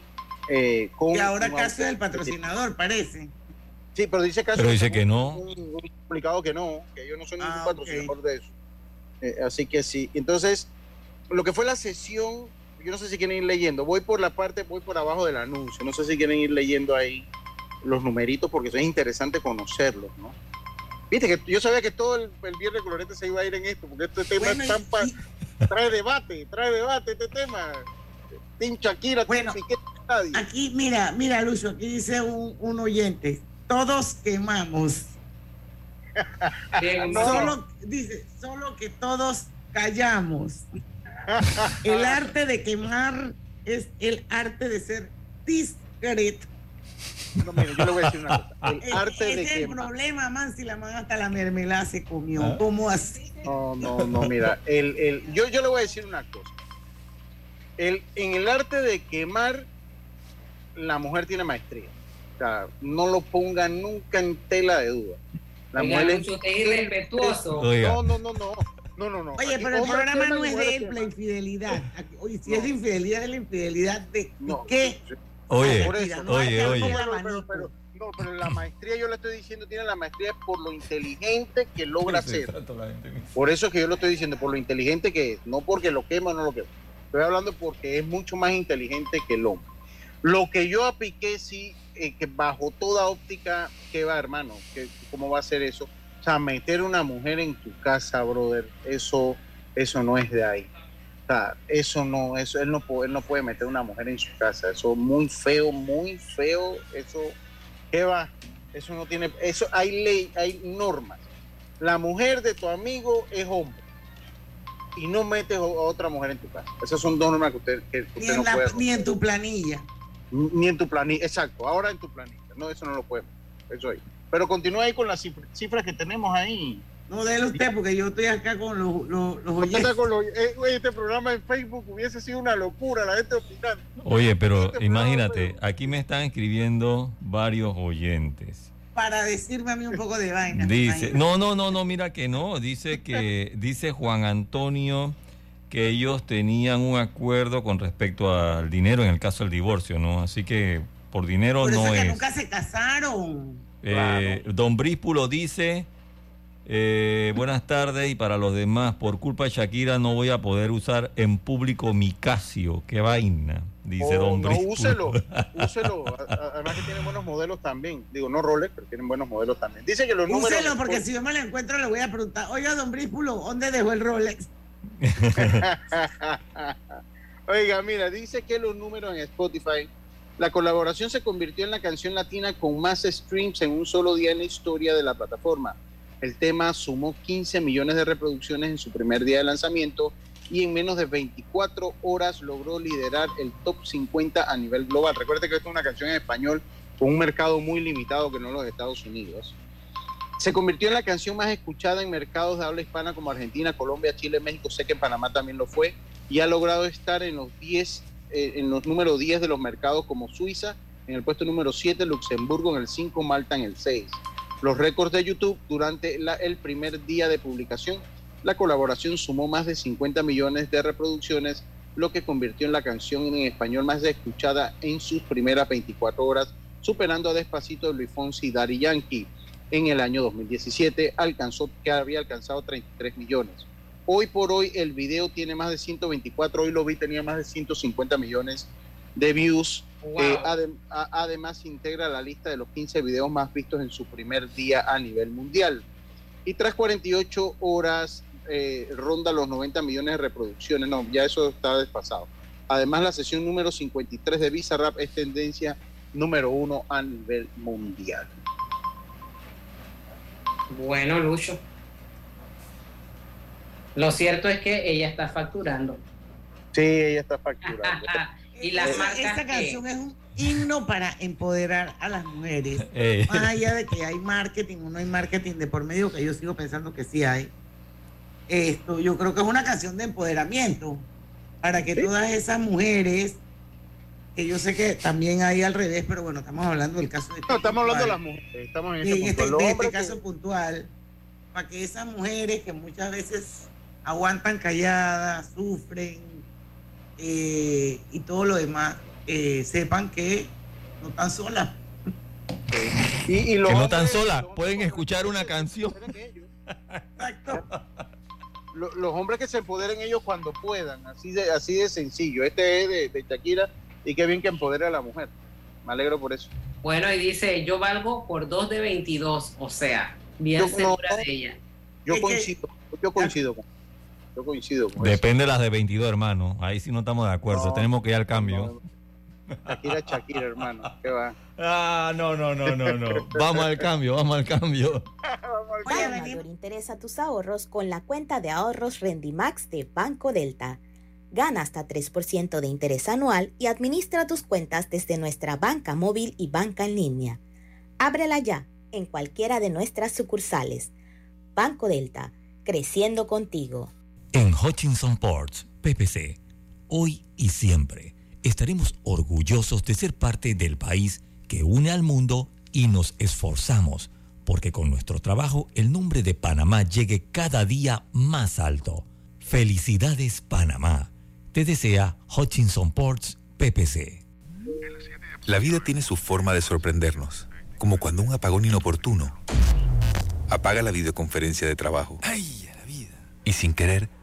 Eh, con Y ahora un casi es el auto- patrocinador, parece. Sí, pero dice casi Pero dice que no. un, un comunicado que no, que yo no soy ningún Ah, patrocinador de eso. Eh, así que sí. Entonces, lo que fue la sesión, yo no sé si quieren ir leyendo. Voy por la parte, voy por abajo del anuncio. No sé si quieren ir leyendo ahí los numeritos porque eso es interesante conocerlos, ¿no? Viste que yo sabía que todo el, el viernes colorete se iba a ir en esto, porque este tema Bueno, es y- tan pa- trae debate, trae debate este tema. Team Shakira, Bueno, Team Piqué, nadie. Aquí, mira, mira, Lucho, aquí dice un, un oyente, todos quemamos. Solo, dice, solo que todos callamos. El arte de quemar es el arte de ser discreto. No, mire, yo le voy a decir una cosa. El E- arte ese de es el quemar. problema, man, si la man hasta la mermelada se comió. Ah. ¿Cómo así? No, no, no, mira, el, el, yo, yo le voy a decir una cosa. El, en el arte de quemar, la mujer tiene maestría. O sea, no lo pongan nunca en tela de duda. La Oiga, mujer es irrespetuoso. No, no, no, no. No, no, no. Oye, Aquí pero el programa no es de la infidelidad. Oye, si No. es de infidelidad, es la infidelidad de No, qué. Oye, por eso. no oye, oye. pero- no, pero la maestría, yo le estoy diciendo, tiene la maestría por lo inteligente que logra ser. Por eso es que yo lo estoy diciendo, por lo inteligente que es, no porque lo quema o no lo quema. Estoy hablando porque es mucho más inteligente que el hombre. Lo que yo apliqué, sí, eh, que bajo toda óptica, ¿qué va, hermano? ¿Qué, ¿Cómo va a ser eso? O sea, meter una mujer en tu casa, brother, eso, eso no es de ahí. O sea, eso no, eso, él no, él no puede meter una mujer en su casa. Eso muy feo, muy feo. Eso, ¿qué va? Eso no tiene, eso hay ley, hay normas. La mujer de tu amigo es hombre y no metes a otra mujer en tu casa. Esas son dos normas que usted, que Ni usted en, no la- puede ni en tu planilla. ni en tu planilla, exacto, ahora en tu planilla, no, eso no lo podemos, eso ahí. Pero continúa ahí con las cifras, cifras que tenemos ahí. No, déle usted, porque yo estoy acá con los, los, los ¿Qué pasa oyentes. con los- eh, este programa en Facebook hubiese sido una locura, la gente opinando. Oye, pero Este imagínate, aquí me están escribiendo varios oyentes. Para decirme a mí un poco de vaina. Dice, no, no, no, no, mira que no. Dice que, dice Juan Antonio que ellos tenían un acuerdo con respecto al dinero en el caso del divorcio, ¿no? Así que por dinero Por eso no es que es. nunca se casaron. Eh, Don Bríspulo dice, eh, buenas tardes y para los demás, por culpa de Shakira no voy a poder usar en público mi Casio. Qué vaina, dice Oh, Don no, Bríspulo. úselo, úselo. Además que tienen buenos modelos también. Digo, no Rolex, pero tienen buenos modelos también. Dice que los números... Úselo, porque si yo me lo encuentro le voy a preguntar, oiga, don Bríspulo, ¿dónde dejó el Rolex? Oiga, mira, dice que los números en Spotify, la colaboración se convirtió en la canción latina con más streams en un solo día en la historia de la plataforma. El tema sumó 15 millones de reproducciones en su primer día de lanzamiento y en menos de 24 horas logró liderar el top 50 a nivel global. Recuerde que esto es una canción en español con un mercado muy limitado que no los Estados Unidos. Se convirtió en la canción más escuchada en mercados de habla hispana como Argentina, Colombia, Chile, México. Sé que en Panamá también lo fue. Y ha logrado estar en los 10, eh, en los números 10 de los mercados como Suiza, en el puesto número 7, Luxemburgo en el 5, Malta en el 6. Los récords de YouTube durante la- el primer día de publicación, la colaboración sumó más de 50 millones de reproducciones, lo que convirtió en la canción en español más escuchada en sus primeras 24 horas, superando a Despacito de Luis Fonsi y Daddy Yankee. En el año 2017 alcanzó, que había alcanzado 33 millones. Hoy por hoy el video tiene más de 124, hoy lo vi, tenía más de 150 millones de views. Wow. Eh, adem- a- además integra la lista de los 15 videos más vistos en su primer día a nivel mundial. Y tras 48 horas eh, ronda los 90 millones de reproducciones. No, ya eso está despasado. Además, la sesión número 53 de Bizarrap es tendencia número uno a nivel mundial. Bueno, Lucho. Lo cierto es que ella está facturando. Sí, ella está facturando. y las Esa- marcas esta que- canción es un himno para empoderar a las mujeres. Eh. Más allá de que hay marketing o no hay marketing de por medio, que yo sigo pensando que sí hay. Esto, yo creo que es una canción de empoderamiento para que todas esas mujeres, que yo sé que también hay al revés, pero bueno, estamos hablando del caso de No, estamos hablando de las mujeres. Estamos en este punto. este, este que- caso puntual, para que esas mujeres que muchas veces aguantan calladas, sufren eh, y todo lo demás, eh, sepan que no están solas. Y, y los que no hombres- tan sola, pueden escuchar una canción. lo- los hombres que se empoderen ellos cuando puedan, así de, así de sencillo. Este es de, de Shakira y qué bien que empodere a la mujer. Me alegro por eso. Bueno, y dice, yo valgo por dos de 22, o sea, Bien Yo segura no- de ella. Yo coincido, yo coincido con, yo coincido con eso. Depende de las de 22, hermano. Ahí sí no estamos de acuerdo. No, Tenemos que ir al cambio. Shakira, Shakira, hermano. ¿Qué va? Ah, no, no, no, no, no. Vamos al cambio, vamos al cambio. Dale mayor interés a tus ahorros con la cuenta de ahorros Rendimax de Banco Delta. Gana hasta 3% de interés anual y administra tus cuentas desde nuestra banca móvil y banca en línea. Ábrela ya en cualquiera de nuestras sucursales. Banco Delta, creciendo contigo. En Hutchinson Ports, PPC, hoy y siempre estaremos orgullosos de ser parte del país que une al mundo y nos esforzamos porque con nuestro trabajo el nombre de Panamá llegue cada día más alto. Felicidades Panamá. Te desea Hutchinson Ports, PPC. La vida tiene su forma de sorprendernos, como cuando un apagón inoportuno apaga la videoconferencia de trabajo. ¡Ay, a la vida! Y sin querer,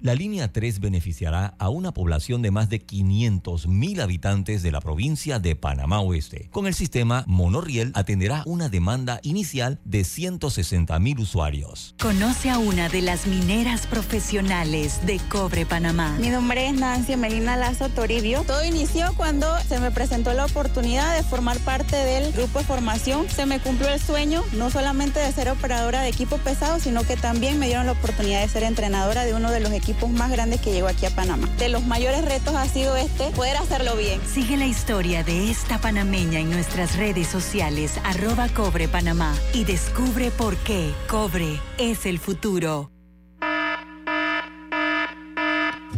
La línea 3 beneficiará a una población de más de 500 mil habitantes de la provincia de Panamá Oeste. Con el sistema, Monoriel atenderá una demanda inicial de 160 mil usuarios. Conoce a una de las mineras profesionales de Cobre Panamá. Mi nombre es Nancy Melina Lazo Toribio. Todo inició cuando se me presentó la oportunidad de formar parte del grupo de formación. Se me cumplió el sueño, no solamente de ser operadora de equipo pesado, sino que también me dieron la oportunidad de ser entrenadora de uno de los equipos más grandes que llegó aquí a Panamá. De los mayores retos ha sido este, poder hacerlo bien. Sigue la historia de esta panameña en nuestras redes sociales, arroba Cobre Panamá, y descubre por qué Cobre es el futuro.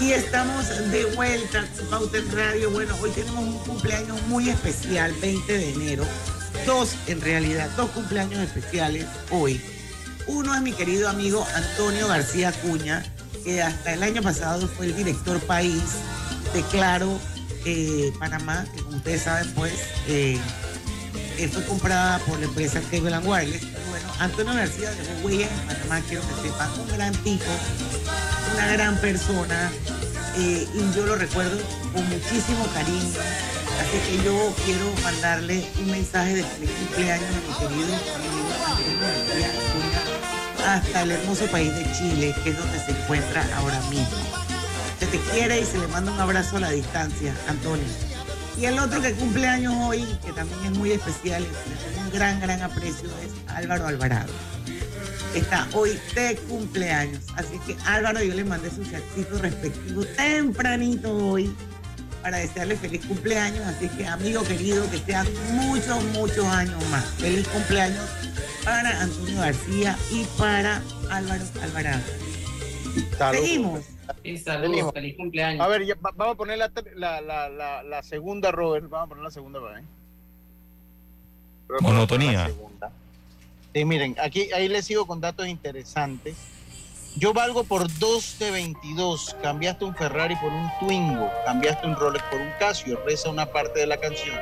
Y estamos de vuelta en Radio. Bueno, hoy tenemos un cumpleaños muy especial, 20 de enero. Dos, en realidad, dos cumpleaños especiales hoy. Uno es mi querido amigo Antonio García Cuña, que hasta el año pasado fue el director país de Claro eh, Panamá, que como ustedes saben, pues, eh, fue comprada por la empresa Cable Wireless. Bueno, Antonio García dejó huellas en Panamá, quiero que sepan, un gran tipo, una gran persona, eh, y yo lo recuerdo con muchísimo cariño. Así que yo quiero mandarle un mensaje de feliz cumpleaños a mi querido amigo hasta el hermoso país de Chile, que es donde se encuentra ahora mismo. Se te quiere y se le manda un abrazo a la distancia, Antonio. Y el otro que cumple años hoy, que también es muy especial, tengo un gran, gran aprecio, es Álvaro Alvarado. Está hoy de cumpleaños. Así que Álvaro, yo le mandé su chatcito respectivo tempranito hoy para desearle feliz cumpleaños. Así que, amigo querido, que sean muchos, muchos años más. Feliz cumpleaños para Antonio García y para Álvaro Alvarado. Saludos. Seguimos. Sí, saludos, feliz cumpleaños. A ver, ya, va- vamos a poner la, ter- la, la, la, la segunda, Robert. Vamos a poner la segunda, ¿verdad? Robert, Monotonía. la segunda. Sí, miren, aquí ahí les sigo con datos interesantes. Yo valgo por 2 de 22. Cambiaste un Ferrari por un Twingo. Cambiaste un Rolex por un Casio. Reza una parte de la canción.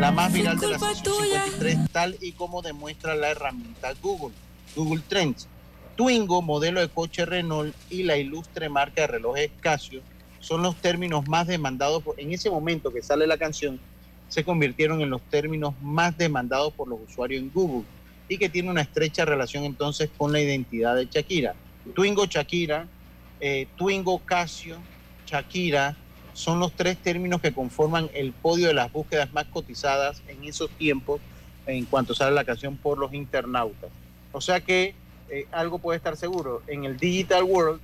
La más viral de la sesión 53, tal y como demuestra la herramienta Google. Google Trends. Twingo, modelo de coche Renault y la ilustre marca de relojes Casio son los términos más demandados. por- en ese momento que sale la canción, se convirtieron en los términos más demandados por los usuarios en Google y que tiene una estrecha relación entonces con la identidad de Shakira. Twingo Shakira, eh, Twingo Casio, Shakira, son los tres términos que conforman el podio de las búsquedas más cotizadas en esos tiempos en cuanto sale la canción por los internautas. O sea que eh, algo puede estar seguro, en el Digital World,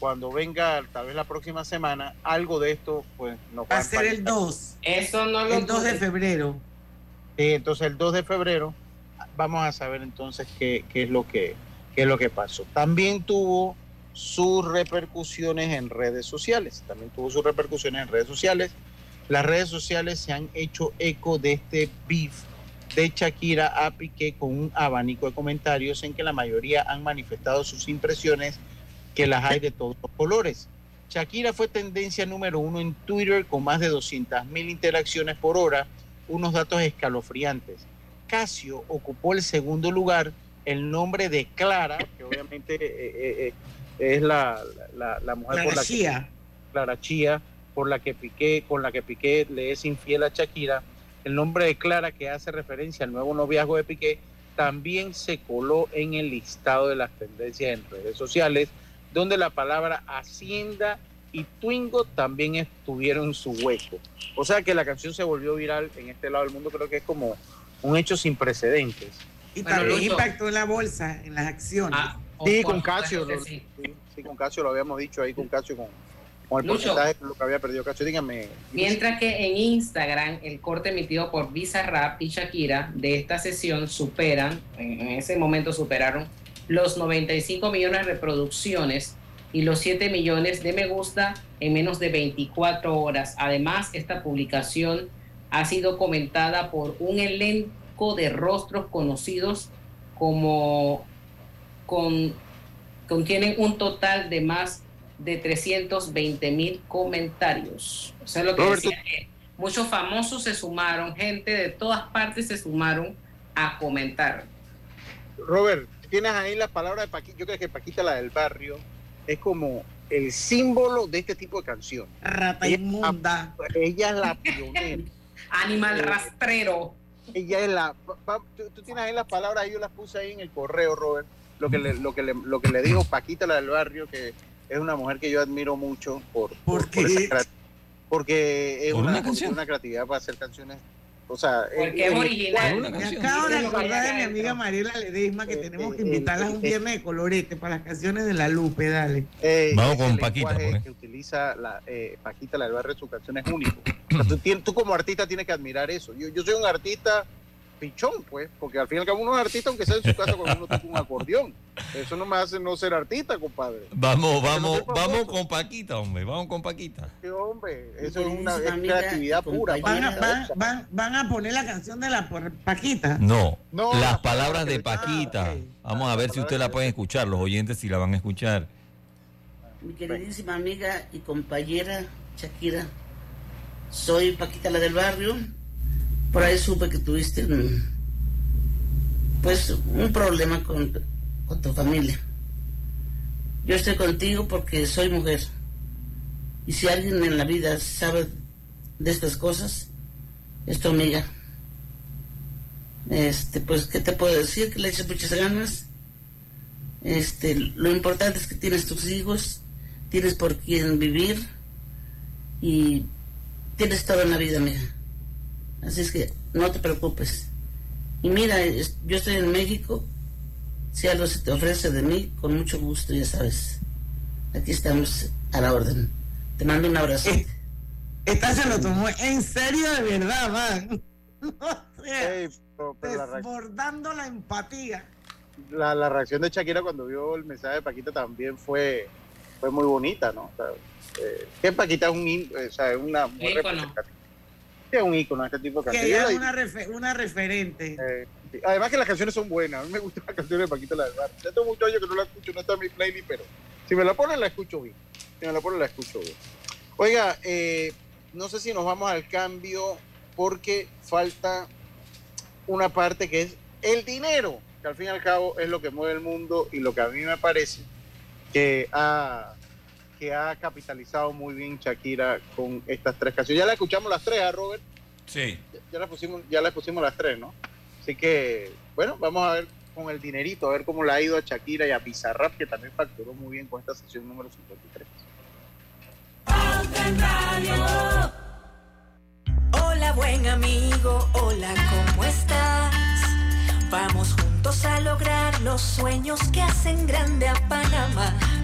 cuando venga tal vez la próxima semana, algo de esto pues nos Va a ser el 2. Eso no lo El 2 de febrero. Sí, entonces el 2 de febrero vamos a saber entonces qué, es lo que qué es lo que pasó. También tuvo sus repercusiones en redes sociales. También tuvo sus repercusiones en redes sociales. Las redes sociales se han hecho eco de este beef de Shakira a Piqué con un abanico de comentarios en que la mayoría han manifestado sus impresiones que las hay de todos los colores. Shakira fue tendencia número uno en Twitter con más de 200 mil interacciones por hora, unos datos escalofriantes. Casio ocupó el segundo lugar, el nombre de Clara, que obviamente eh, eh, eh, es la, la- la mujer por la que Chía. Clara Chía, por la que Piqué, con la que Piqué le es infiel a Shakira. El nombre de Clara, que hace referencia al nuevo noviazgo de Piqué, también se coló en el listado de las tendencias en redes sociales, donde la palabra Hacienda y Twingo también estuvieron en su hueco. O sea que la canción se volvió viral en este lado del mundo, creo que es como un hecho sin precedentes. Y Bueno, también Lucho. impactó en la bolsa, en las acciones. Ah, Sí, con Casio, lo- sí. sí, con Casio lo habíamos dicho ahí, con Casio, con, con el Lucho. porcentaje de lo que había perdido Casio. Dígame. Mientras que en Instagram el corte emitido por Bizarrap y Shakira de esta sesión superan, en en ese momento superaron los 95 millones de reproducciones y los 7 millones de me gusta en menos de 24 horas. Además, esta publicación ha sido comentada por un elenco de rostros conocidos como con, contienen un total de más de 320 mil comentarios. O sea, lo que decía que muchos famosos se sumaron, gente de todas partes se sumaron a comentar. Robert, tienes ahí la palabra de Paquita. Yo creo que Paquita, la del barrio, es como el símbolo de este tipo de canción. Rata Ella- inmunda. Ella es la pionera. Animal Eh, rastrero. Ella es la. pa- pa- tú, tú tienes ahí las palabras, yo las puse ahí en el correo, Robert. Lo que le, lo que le, lo que le dijo Paquita, la del barrio, que es una mujer que yo admiro mucho por, por, por esa crea- porque es ¿Por una, una creatividad para hacer canciones. O sea, Porque es el- original. Acabo de acordar de mi amiga Mariela Ledesma que Eh, tenemos que eh, invitarla a un eh, viernes de colorete para las canciones de la Lupe, dale. Eh, Vamos con Paquita, lenguaje pues. que utiliza la eh, Paquita la del barrio su canción es único. O sea, tú, tien- tú como artista tienes que admirar eso. Yo, yo soy un artista pichón, pues, porque al fin y al cabo uno es artista aunque sea en su casa con uno toca un acordeón. Eso no me hace no ser artista, compadre. Vamos, Porque no vamos, vamos con Paquita, hombre. Vamos con Paquita. Sí, hombre, eso es una es amiga creatividad pura. Van a, van, van, van a poner la canción de la Paquita. No, No, las las palabras de Paquita. Ah. Vamos a ver si usted la pueden escuchar, los oyentes si la van a escuchar. Mi queridísima amiga y compañera Shakira, soy Paquita la del barrio. Por ahí supe que tuviste un, pues un problema con, tu familia. Yo estoy contigo porque soy mujer. Y si alguien en la vida sabe de estas cosas, es tu amiga. Este, pues, ¿qué te puedo decir? Que le eches muchas ganas. Este, lo importante es que tienes tus hijos, tienes por quién vivir y tienes todo en la vida, amiga. Así es que no te preocupes. Y mira, es- yo estoy en México. Si algo se te ofrece de mí, con mucho gusto, ya sabes. Aquí estamos a la orden. Te mando un abrazo. Eh, Esta se lo tomó en serio de verdad, man. O sea, pero- pero desbordando la empatía. la- la reacción de Shakira cuando vio el mensaje de Paquita también fue, fue muy bonita, ¿no? O sea, eh, que Paquita es un, o sea, una mujer Sí, es un ícono este tipo de Que canciones. la- una, refe- una referente. Eh, sí. Además que las canciones son buenas. A mí me gustan las canciones de Paquita la del Barrio. Ya tengo muchos años que no la escucho, no está en mi playlist, pero si me la ponen la escucho bien. Si me la ponen la escucho bien. Oiga, eh, no sé si nos vamos al cambio porque falta una parte que es el dinero, que al fin y al cabo es lo que mueve el mundo y lo que a mí me parece que ha, que ha capitalizado muy bien Shakira con estas tres canciones. Ya la escuchamos las tres, ¿ah, Robert? Sí. ya las pusimos, ya las pusimos las tres, ¿no? Así que, bueno, vamos a ver con el dinerito, a ver cómo le ha ido a Shakira y a Bizarrap, que también facturó muy bien con esta sesión número 53. en Radio. Hola buen amigo, hola, ¿cómo estás? Vamos juntos a lograr los sueños que hacen grande a Panamá.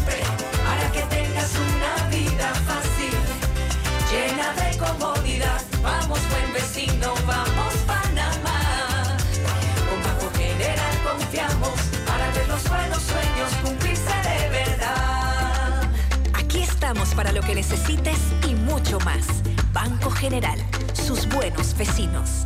estamos para lo que necesites y mucho más. Banco General, sus buenos vecinos.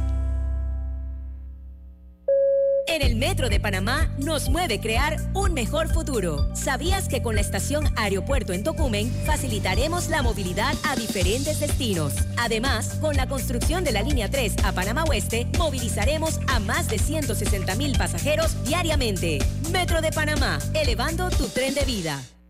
En el Metro de Panamá nos mueve crear un mejor futuro. ¿Sabías que con la estación Aeropuerto en Tocumen facilitaremos la movilidad a diferentes destinos? Además, con la construcción de la línea 3 a Panamá Oeste, movilizaremos a más de 160 mil pasajeros diariamente. Metro de Panamá, elevando tu tren de vida.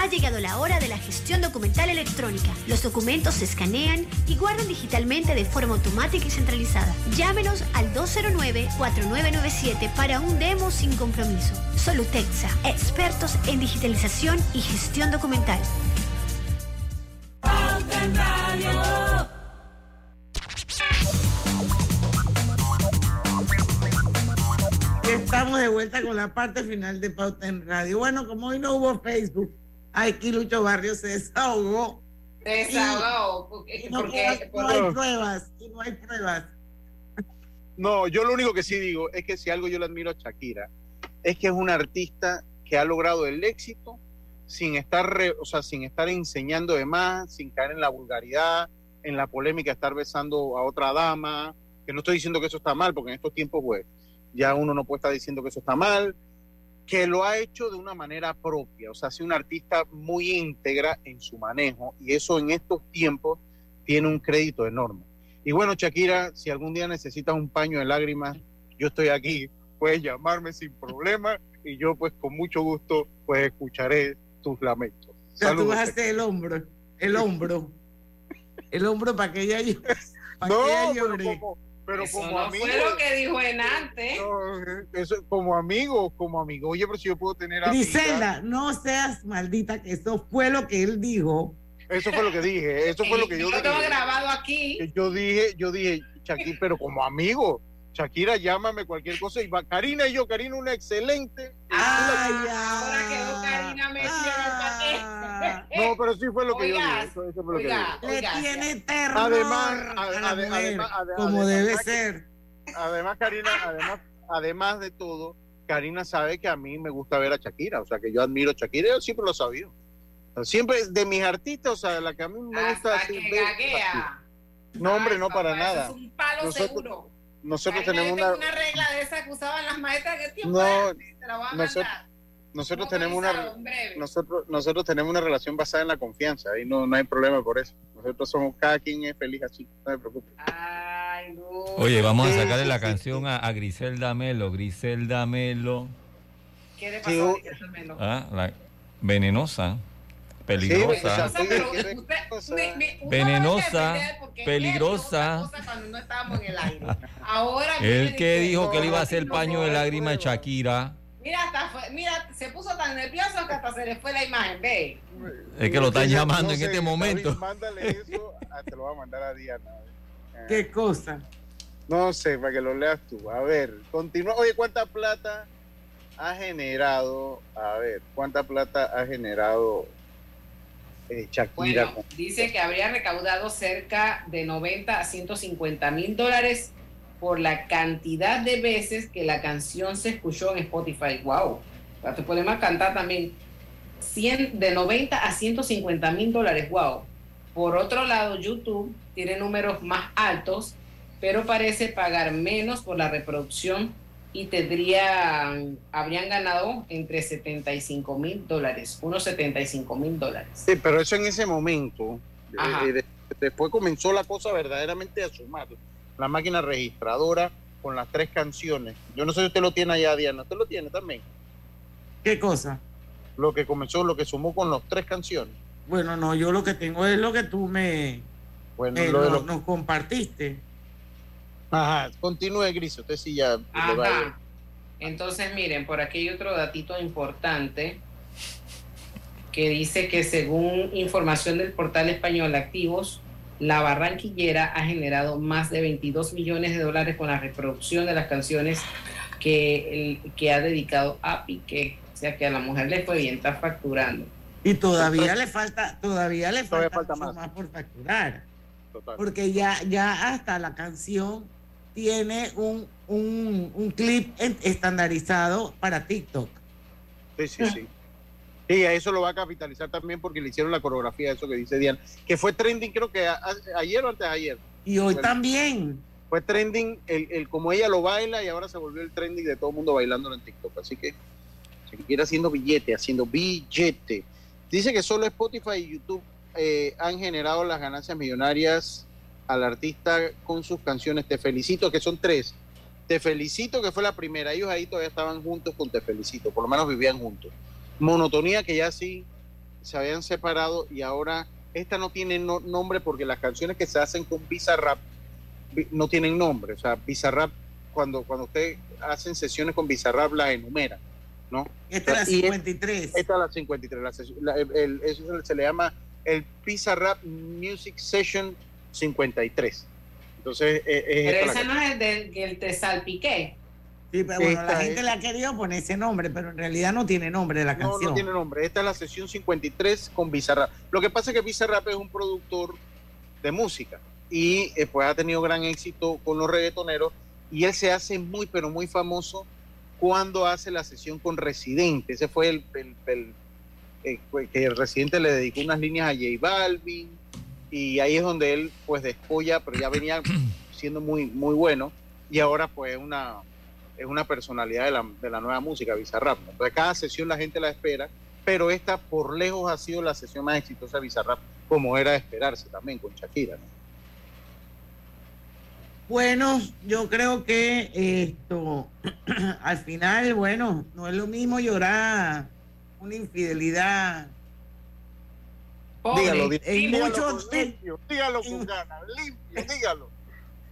Ha llegado la hora de la gestión documental electrónica. Los documentos se escanean y guardan digitalmente de forma automática y centralizada. Llámenos al 209-4997 para un demo sin compromiso. Solutexa, expertos en digitalización y gestión documental. Estamos de vuelta con la parte final de Pauta en Radio. Bueno, como hoy no hubo Facebook, aquí Lucho Barrios se desahogó. Se desahogó, porque- Y no, porque- no hay pruebas, y no hay pruebas. No, yo lo único que sí digo es que si algo yo le admiro a Shakira, es que es una artista que ha logrado el éxito sin estar, re- o sea, sin estar enseñando de más, sin caer en la vulgaridad, en la polémica, estar besando a otra dama, que no estoy diciendo que eso está mal, porque en estos tiempos, pues, ya uno no puede estar diciendo que eso está mal, que lo ha hecho de una manera propia, o sea, ha sido una artista muy íntegra en su manejo, y eso en estos tiempos tiene un crédito enorme. Y bueno, Shakira, si algún día necesitas un paño de lágrimas, yo estoy aquí, puedes llamarme sin problema y yo pues con mucho gusto pues escucharé tus lamentos. O sea, tú Saludos. hacer el hombro, el hombro, el hombro para que ella. Para No, que ella pero llore. como, pero Eso como no amigo. fue lo que dijo Enante. No, eso, como amigo, como amigo. Oye, pero si yo puedo tener amigas- Griselda, no seas maldita, que eso fue lo que él dijo. Eso fue lo que dije, eso fue lo que yo Yo dije. tengo grabado aquí. Yo dije, yo dije, Shakira, pero como amigo, Shakira, llámame cualquier cosa. Y va, Karina y yo, Karina, una excelente. Ahora quedó Karina el paquete. No, pero sí fue lo que yo Oiga, dije. Eso, eso fue lo que oiga, yo dije. Le tiene terror Además, a ade- la mujer, además- ade- como además debe que- ser. Además, Karina, además, además de todo, Karina sabe que a mí me gusta ver a Shakira, o sea, que yo admiro a Shakira, yo siempre lo he sabido. O sea, siempre de mis artistas, o sea, la que a mí me gusta Hasta así que ver- gaguea. No, hombre, no para Eso nada. es un palo Nosotros, seguro. nosotros Karina, tenemos yo una, una regla de esa que usaban las maestras que tiempo no, te la voy a nosotros, mandar. Nosotros tenemos una, nosotros, nosotros tenemos una relación basada en la confianza y no, no hay problema por eso. Nosotros somos, cada quien es feliz así, no se preocupe. Ay, no. Oye, vamos a sacarle la canción a, a Griselda Melo. Griselda Melo. ¿Qué le pasó a Griselda Melo? Ah, la venenosa. Peligrosa. o sea, Pero ¿qué- usted- me- me- uno Venenosa, peligrosa. cuando no estábamos en el aire. Ahora El que dijo que le iba a hacer no, paño de lágrimas a. Shakira. Mira, hasta fue- mira, se puso tan nervioso que hasta se le fue la imagen, ve. Es que lo están llamando no en sé, este David, momento. mándale eso, ah, te lo voy a mandar a Diana. Eh, ¿Qué cosa? No sé, para que lo leas tú. A ver, continúa. Oye, ¿cuánta plata ha generado? A ver, ¿cuánta plata ha generado eh, Shakira. Bueno, dice que habría recaudado cerca de 90 a 150 mil dólares por la cantidad de veces que la canción se escuchó en Spotify. ¡Wow! Te podemos cantar también 100, de 90 a 150 mil dólares. ¡Wow! Por otro lado, YouTube tiene números más altos, pero parece pagar menos por la reproducción y tendrían, habrían ganado entre 75 mil dólares, unos 75 mil dólares. Sí, pero eso en ese momento. Eh, de- después comenzó la cosa verdaderamente a sumar. La máquina registradora con las tres canciones. Yo no sé si usted lo tiene allá, Diana. ¿Usted lo tiene también? ¿Qué cosa? Lo que comenzó, lo que sumó con las tres canciones. Bueno, no, yo lo que tengo es lo que tú me, Bueno, me lo no- nos compartiste. Ajá, continúe, Gris. Usted sí ya. le va a- Ajá. Entonces, miren, por aquí hay otro datito importante que dice que según información del portal español Activos, la barranquillera ha generado más de 22 millones de dólares con la reproducción de las canciones que, el- que ha dedicado a Piqué. O sea que a la mujer le fue bien, está facturando. Y todavía le falta, todavía le Todavía falta, falta mucho más. más. por facturar. Total. Porque ya, ya hasta la canción tiene un, un, un clip estandarizado para TikTok. Sí, sí, sí. Y a eso lo va a capitalizar también porque le hicieron la coreografía, eso que dice Diana, que fue trending creo que a- a- ayer o antes de ayer. Y hoy también. Fue trending el, el como ella lo baila y ahora se volvió el trending de todo el mundo bailándolo en TikTok. Así que seguir haciendo billete, haciendo billete. Dice que solo Spotify y YouTube eh, han generado las ganancias millonarias al artista con sus canciones Te Felicito, que son tres. Te Felicito, que fue la primera. Ellos ahí todavía estaban juntos con Te Felicito, por lo menos vivían juntos. Monotonía, que ya sí se habían separado y ahora esta no tiene no- nombre porque las canciones que se hacen con Bizarrap no tienen nombre. O sea, Bizarrap, cuando, cuando usted hacen sesiones con Bizarrap, las enumera, ¿no? Esta es la Y es- 53. Esta es la 53. la sesión- la- el- el- eso se- le llama el Bizarrap Music Session 53. Entonces, eh, es Pero ese no es el del que el te salpiqué. Sí, pero bueno, la Esta gente es- le ha querido poner ese nombre, pero en realidad no tiene nombre la No, canción. no tiene nombre. Esta es la sesión 53 con Bizarrap. Lo que pasa es que Bizarrap es un productor de música y eh, pues ha tenido gran éxito con los reggaetoneros y él se hace muy, pero muy famoso cuando hace la sesión con Residente. Ese fue el, el- el- eh, que el Residente le dedicó unas líneas a J Balvin y ahí es donde él pues despolla, pero ya venía siendo muy, muy bueno y ahora pues es una es una personalidad de la, de la nueva música, Bizarrap. Entonces cada sesión la gente la espera, pero esta por lejos ha sido la sesión más exitosa de Bizarrap, como era de esperarse también con Shakira. ¿no? Bueno, yo creo que esto, al final, bueno, no es lo mismo llorar una infidelidad. Dígalo, en dígalo muchos, con limpio, dígalo con ganas, limpio, dígalo.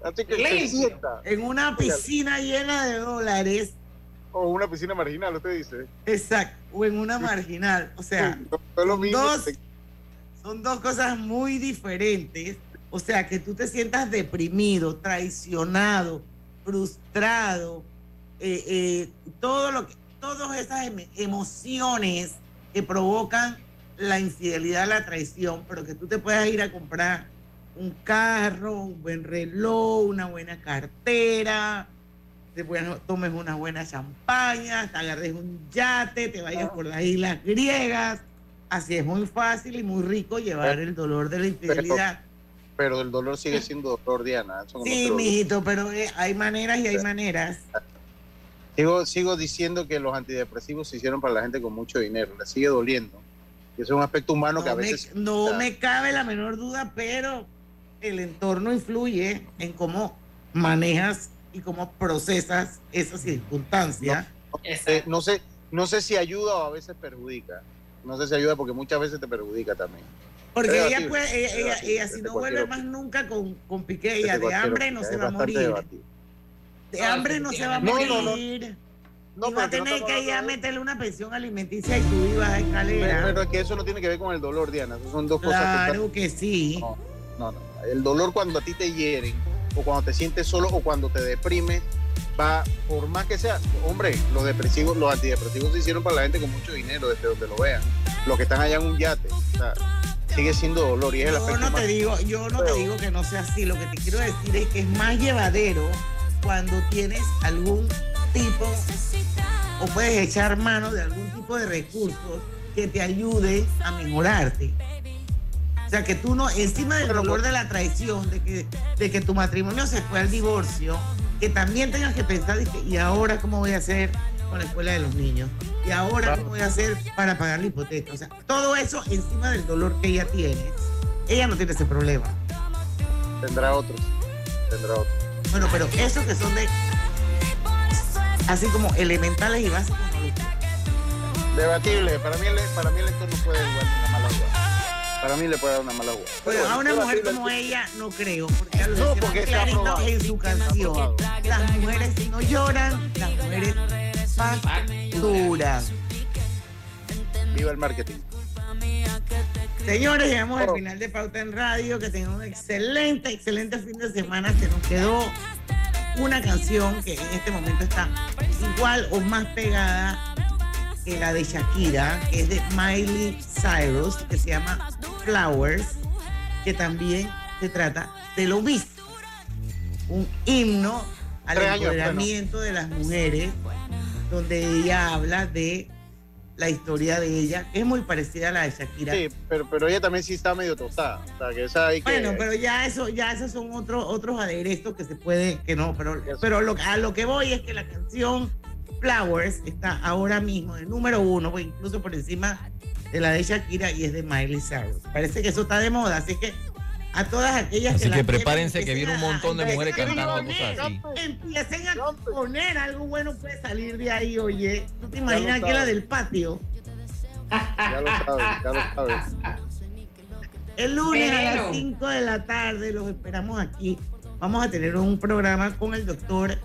Así que se Limpio. sienta. en una piscina llena de dólares, O una piscina marginal, usted dice. exacto, o en una marginal. O sea, No, no es lo mismo. dos, son dos cosas muy diferentes. O sea, que tú te sientas deprimido, traicionado, frustrado, eh, eh, todo lo que, todas esas em- emociones que provocan la infidelidad, la traición, pero que tú te puedas ir a comprar un carro, un buen reloj, una buena cartera, después tomes una buena champaña, te agarres un yate, te vayas por las islas griegas. Así es muy fácil y muy rico llevar el dolor de la infidelidad. Pero el dolor sigue siendo dolor, Diana. eso Sí, te mijito, pero eh, hay maneras y hay maneras. Sigo, sigo diciendo que los antidepresivos se hicieron para la gente con mucho dinero. Le sigue doliendo. Y eso es un aspecto humano que a me, veces... no me cabe la menor duda, pero el entorno influye en cómo manejas y cómo procesas esa circunstancia. Eh, no sé no sé si ayuda o a veces perjudica. No sé si ayuda porque muchas veces te perjudica también. Porque ella, puede, ella, ella, si no vuelve más nunca con, con Piqué, ella de hambre no se va a morir. debatible. De hambre no se va a No, morir. no, no. y va a pero no tener que ya hablando meterle una pensión alimenticia y subir baja Pero, escalera. pero es que eso no tiene que ver con el dolor, Diana. Eso son dos cosas Claro que sí. No, no, no. El dolor cuando a ti te hieren, o cuando te sientes solo, o cuando te deprimes, va, por más que sea, hombre, los depresivos, los antidepresivos se hicieron para la gente con mucho dinero, desde donde lo vean. Los que están allá en un yate. O sea, sigue siendo dolor y es el Yo aspecto no te digo, yo no te digo que no sea así. Lo que te quiero decir es que es más llevadero cuando tienes algún tipo o puedes echar mano de algún tipo de recursos que te ayude a mejorarte. O sea, que tú no, encima del dolor de la traición, de que, de que tu matrimonio se fue al divorcio, que también tengas que pensar, ¿y ahora cómo voy a hacer con la escuela de los niños? ¿Y ahora cómo voy a hacer para pagar la hipoteca? O sea, todo eso encima del dolor que ella tiene. Ella no tiene ese problema. Tendrá otros. Tendrá otros. Bueno, pero esos que son de así como elementales y básicos. no. Debatible. Para mí, el, para mí el puede una mala jugada. Para mí le puede dar una mala jugada. Pero a una mujer como ella no creo, porque No, porque clarito aprobado. en su canción. Las mujeres no lloran, las mujeres facturan. Viva el marketing. Señores, llegamos al final de Pauta en Radio. Que tengan un excelente, excelente fin de semana. Se nos quedó una canción que en este momento está igual o más pegada que la de Shakira, que es de Miley Cyrus, que se llama Flowers, que también se trata de lo mismo. Un himno al empoderamiento de las mujeres, donde ella habla de la historia de ella, que es muy parecida a la de Shakira. Sí, pero, pero ella también sí está medio tostada. O sea, que esa hay que... Bueno, pero ya eso, ya esos son otros otros aderezos que se puede, que no, pero, pero lo- a lo que voy es que la canción Flowers está ahora mismo de número uno, pues, incluso por encima de la de Shakira y es de Miley Cyrus. Parece que eso está de moda, así que a todas aquellas Así que, que prepárense que empiecen viene un a- montón de mujeres cantando poner, cosas así. Empiecen a poner algo bueno puede salir de ahí, oye. ¿Tú te imaginas que la del patio? Ya lo sabes, ya lo sabes. El lunes a las 5 de la tarde los esperamos aquí. Vamos a tener un programa con el doctor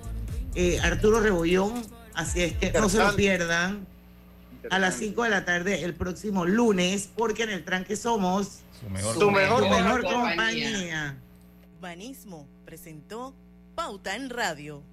eh, Arturo Rebollón, así es que no se lo pierdan. A las 5 de la tarde el próximo lunes, porque en el tranque somos Su mejor tu mejor mejor compañía. compañía. Banismo presentó Pauta en Radio.